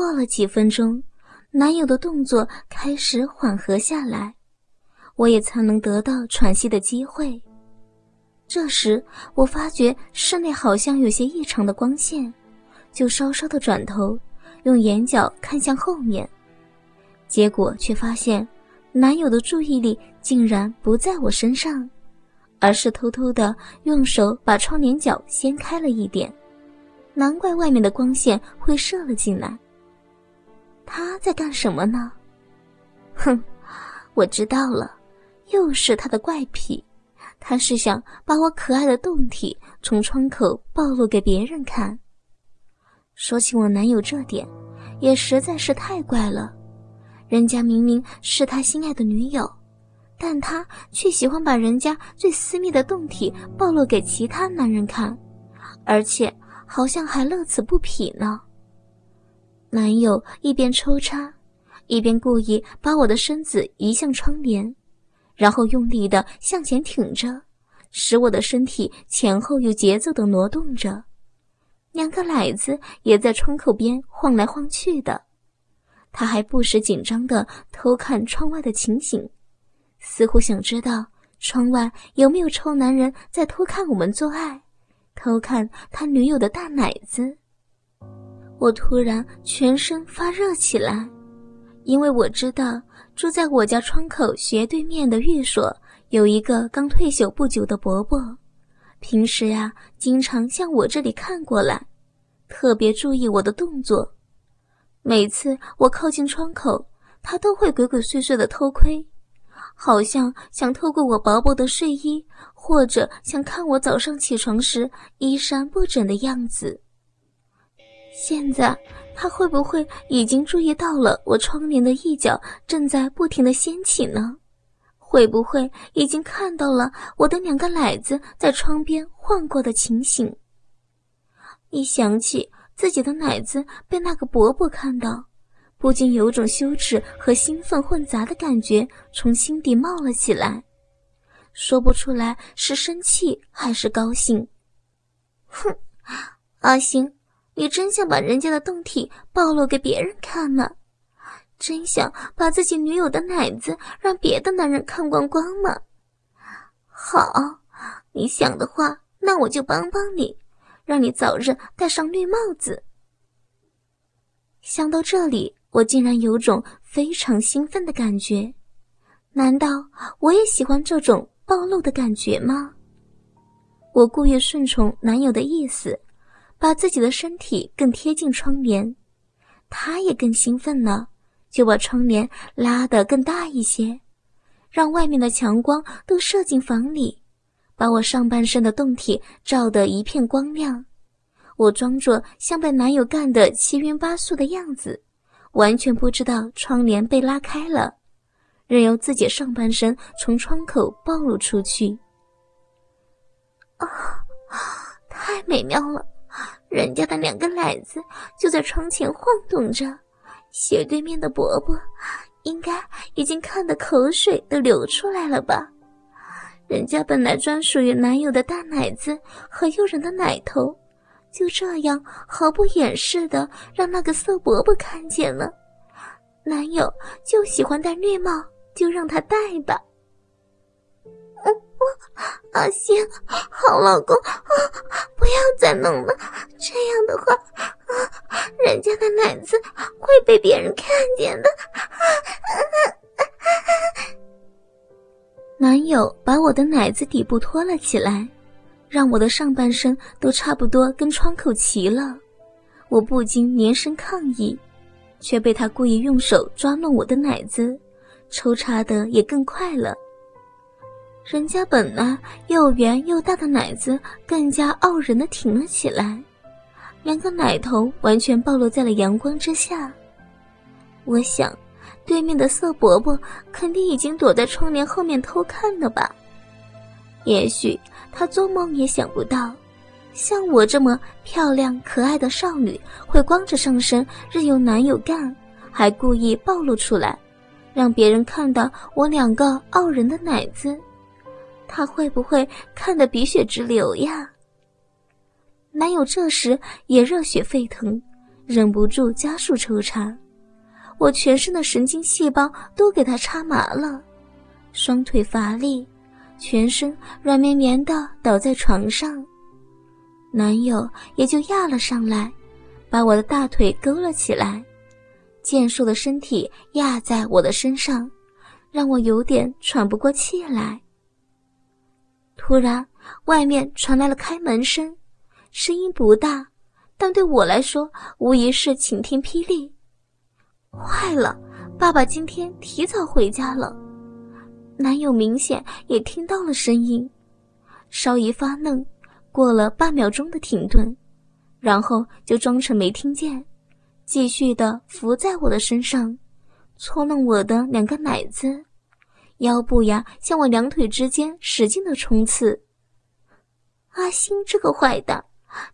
过了几分钟，男友的动作开始缓和下来，我也才能得到喘息的机会。这时，我发觉室内好像有些异常的光线，就稍稍的转头，用眼角看向后面，结果却发现，男友的注意力竟然不在我身上，而是偷偷的用手把窗帘角掀开了一点。难怪外面的光线会射了进来。他在干什么呢？哼，我知道了，又是他的怪癖。他是想把我可爱的胴体从窗口暴露给别人看。说起我男友这点，也实在是太怪了。人家明明是他心爱的女友，但他却喜欢把人家最私密的胴体暴露给其他男人看，而且。好像还乐此不疲呢。男友一边抽插，一边故意把我的身子移向窗帘，然后用力的向前挺着，使我的身体前后有节奏的挪动着，两个奶子也在窗口边晃来晃去的。他还不时紧张的偷看窗外的情形，似乎想知道窗外有没有臭男人在偷看我们做爱。偷看他女友的大奶子，我突然全身发热起来，因为我知道住在我家窗口斜对面的寓所有一个刚退休不久的伯伯，平时呀经常向我这里看过来，特别注意我的动作。每次我靠近窗口，他都会鬼鬼祟祟的偷窥。好像想透过我薄薄的睡衣，或者想看我早上起床时衣衫不整的样子。现在他会不会已经注意到了我窗帘的一角正在不停的掀起呢？会不会已经看到了我的两个奶子在窗边晃过的情形？一想起自己的奶子被那个伯伯看到。不禁有种羞耻和兴奋混杂的感觉从心底冒了起来，说不出来是生气还是高兴。哼，阿星，你真想把人家的胴体暴露给别人看吗？真想把自己女友的奶子让别的男人看光光吗？好，你想的话，那我就帮帮你，让你早日戴上绿帽子。想到这里。我竟然有种非常兴奋的感觉，难道我也喜欢这种暴露的感觉吗？我故意顺从男友的意思，把自己的身体更贴近窗帘，他也更兴奋了，就把窗帘拉得更大一些，让外面的强光都射进房里，把我上半身的胴体照得一片光亮。我装作像被男友干得七晕八素的样子。完全不知道窗帘被拉开了，任由自己上半身从窗口暴露出去。啊，太美妙了！人家的两个奶子就在窗前晃动着，斜对面的伯伯应该已经看得口水都流出来了吧？人家本来专属于男友的大奶子和诱人的奶头。就这样毫不掩饰的让那个色伯伯看见了，男友就喜欢戴绿帽，就让他戴吧。我，阿星，好老公，不要再弄了，这样的话，啊人家的奶子会被别人看见的。男友把我的奶子底部托了起来。让我的上半身都差不多跟窗口齐了，我不禁连声抗议，却被他故意用手抓弄我的奶子，抽插的也更快了。人家本来又圆又大的奶子更加傲人的挺了起来，两个奶头完全暴露在了阳光之下。我想，对面的色伯伯肯定已经躲在窗帘后面偷看了吧。也许他做梦也想不到，像我这么漂亮可爱的少女会光着上身任由男友干，还故意暴露出来，让别人看到我两个傲人的奶子，他会不会看得鼻血直流呀？男友这时也热血沸腾，忍不住加速抽插，我全身的神经细胞都给他插麻了，双腿乏力，全身软绵绵的倒在床上。男友也就压了上来，把我的大腿勾了起来，健硕的身体压在我的身上，让我有点喘不过气来。突然，外面传来了开门声，声音不大。但对我来说，无疑是晴天霹雳。坏了，爸爸今天提早回家了。男友明显也听到了声音，稍一发愣，过了半秒钟的停顿，然后就装成没听见，继续的伏在我的身上，搓弄我的两个奶子，腰部呀向我两腿之间使劲的冲刺。阿星这个坏蛋！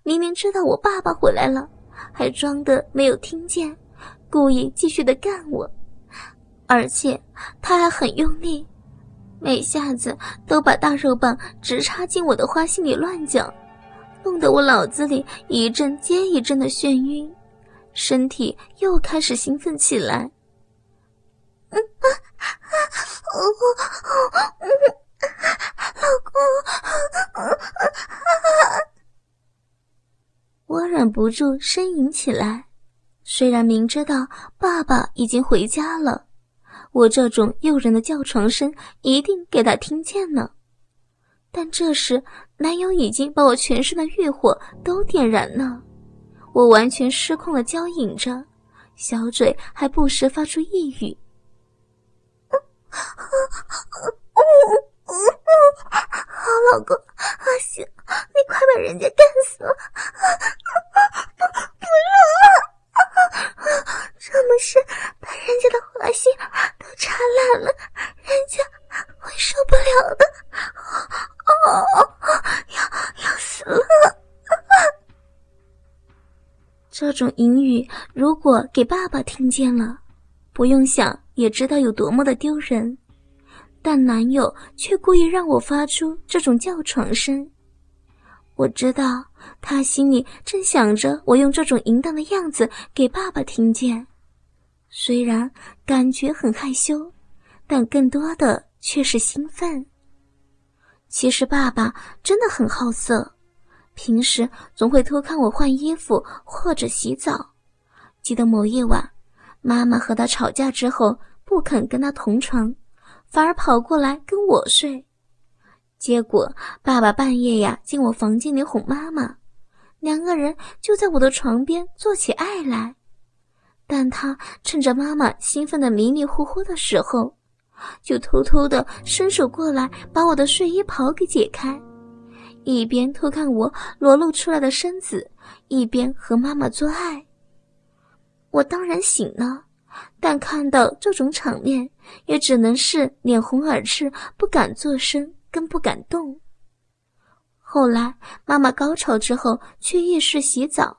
明明知道我爸爸回来了，还装的没有听见，故意继续的干我，而且他还很用力，每下子都把大肉棒直插进我的花心里乱搅，弄得我脑子里一阵接一阵的眩晕，身体又开始兴奋起来。啊 啊嗯，老公，我忍不住呻吟起来，虽然明知道爸爸已经回家了，我这种诱人的叫床声一定给他听见了，但这时男友已经把我全身的欲火都点燃了，我完全失控的娇饮着，小嘴还不时发出呓语。老公，阿星，你快把人家干死了！不，不要！这么深，把人家的花心都插烂了，人家会受不了的。哦，要要死了！这种淫语，如果给爸爸听见了，不用想也知道有多么的丢人。但男友却故意让我发出这种叫床声，我知道他心里正想着我用这种淫荡的样子给爸爸听见，虽然感觉很害羞，但更多的却是兴奋。其实爸爸真的很好色，平时总会偷看我换衣服或者洗澡。记得某夜晚，妈妈和他吵架之后，不肯跟他同床。反而跑过来跟我睡，结果爸爸半夜呀进我房间里哄妈妈，两个人就在我的床边做起爱来。但他趁着妈妈兴奋的迷迷糊糊的时候，就偷偷的伸手过来把我的睡衣袍给解开，一边偷看我裸露出来的身子，一边和妈妈做爱。我当然醒了。但看到这种场面，也只能是脸红耳赤，不敢作声，更不敢动。后来妈妈高潮之后去浴室洗澡，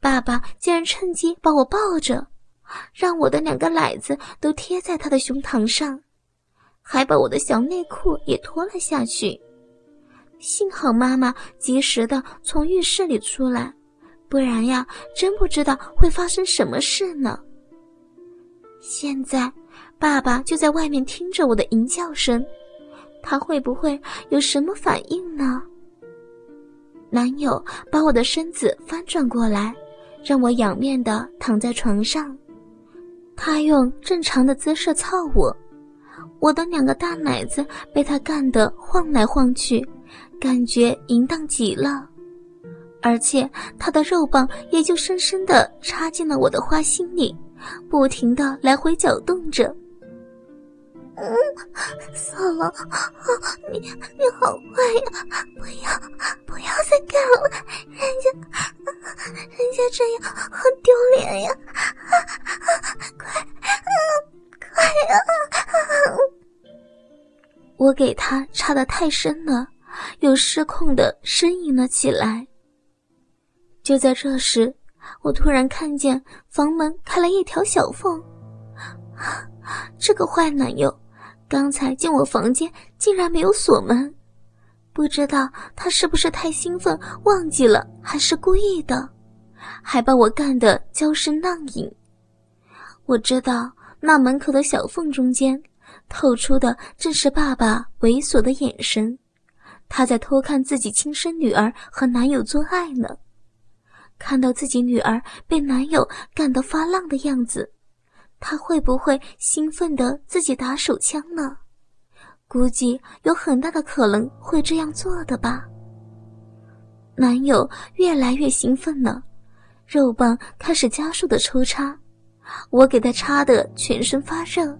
爸爸竟然趁机把我抱着，让我的两个奶子都贴在他的胸膛上，还把我的小内裤也脱了下去。幸好妈妈及时的从浴室里出来，不然呀，真不知道会发生什么事呢。现在，爸爸就在外面听着我的吟叫声，他会不会有什么反应呢？男友把我的身子翻转过来，让我仰面的躺在床上，他用正常的姿势操我，我的两个大奶子被他干得晃来晃去，感觉淫荡极了，而且他的肉棒也就深深的插进了我的花心里。不停的来回搅动着。嗯，嫂了，你你好坏呀！不要不要再干了，人家人家这样好丢脸呀！快快呀！我给他插的太深了，又失控的呻吟了起来。就在这时。我突然看见房门开了一条小缝，这个坏男友刚才进我房间竟然没有锁门，不知道他是不是太兴奋忘记了，还是故意的，还把我干得娇声浪影。我知道那门口的小缝中间透出的正是爸爸猥琐的眼神，他在偷看自己亲生女儿和男友做爱呢。看到自己女儿被男友干得发浪的样子，他会不会兴奋的自己打手枪呢？估计有很大的可能会这样做的吧。男友越来越兴奋了，肉棒开始加速的抽插，我给他插的全身发热，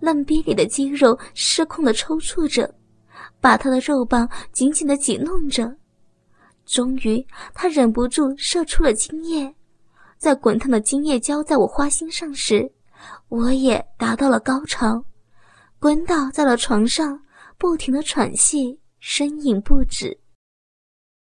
嫩逼里的肌肉失控的抽搐着，把他的肉棒紧紧的挤弄着。终于，他忍不住射出了精液，在滚烫的精液浇在我花心上时，我也达到了高潮，滚倒在了床上，不停的喘息，呻吟不止。